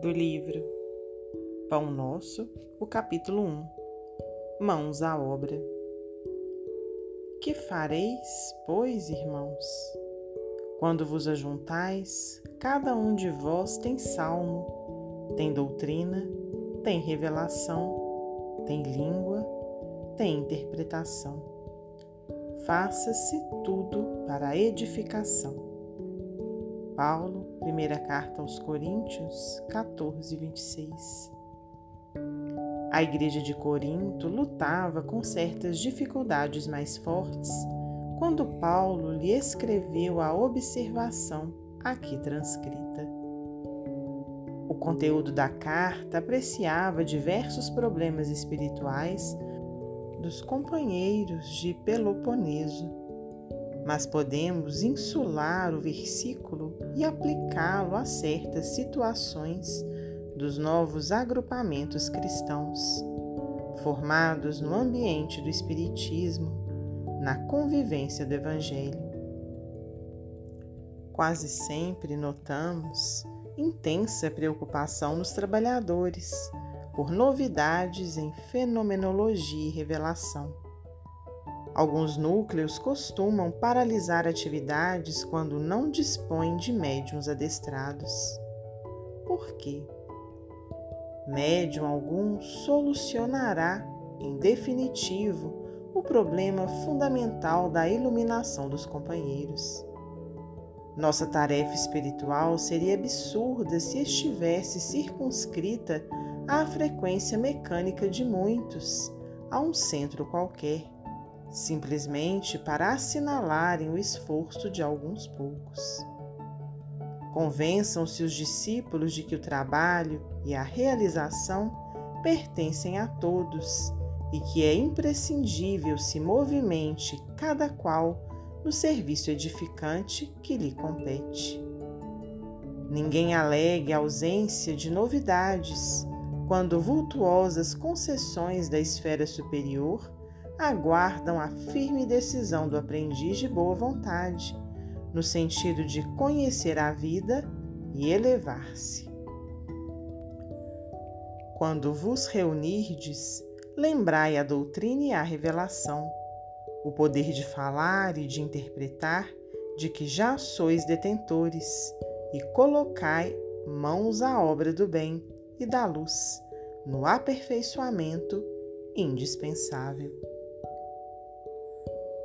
do livro Pão Nosso, o capítulo 1 Mãos à obra. Que fareis, pois, irmãos? Quando vos ajuntais, cada um de vós tem salmo, tem doutrina, tem revelação, tem língua, tem interpretação. Faça-se tudo para a edificação Paulo, primeira carta aos Coríntios 14, 26. A igreja de Corinto lutava com certas dificuldades mais fortes quando Paulo lhe escreveu a observação aqui transcrita. O conteúdo da carta apreciava diversos problemas espirituais dos companheiros de Peloponeso mas podemos insular o versículo e aplicá-lo a certas situações dos novos agrupamentos cristãos, formados no ambiente do Espiritismo, na convivência do Evangelho. Quase sempre notamos intensa preocupação nos trabalhadores por novidades em fenomenologia e revelação Alguns núcleos costumam paralisar atividades quando não dispõem de médiums adestrados. Por quê? Médium algum solucionará, em definitivo, o problema fundamental da iluminação dos companheiros. Nossa tarefa espiritual seria absurda se estivesse circunscrita à frequência mecânica de muitos, a um centro qualquer simplesmente para assinalarem o esforço de alguns poucos. Convençam-se os discípulos de que o trabalho e a realização pertencem a todos e que é imprescindível se movimente cada qual no serviço edificante que lhe compete. Ninguém alegue a ausência de novidades quando vultuosas concessões da esfera superior aguardam a firme decisão do aprendiz de boa vontade, no sentido de conhecer a vida e elevar-se. Quando vos reunirdes, lembrai a doutrina e a revelação, o poder de falar e de interpretar, de que já sois detentores, e colocai mãos à obra do bem e da luz, no aperfeiçoamento indispensável.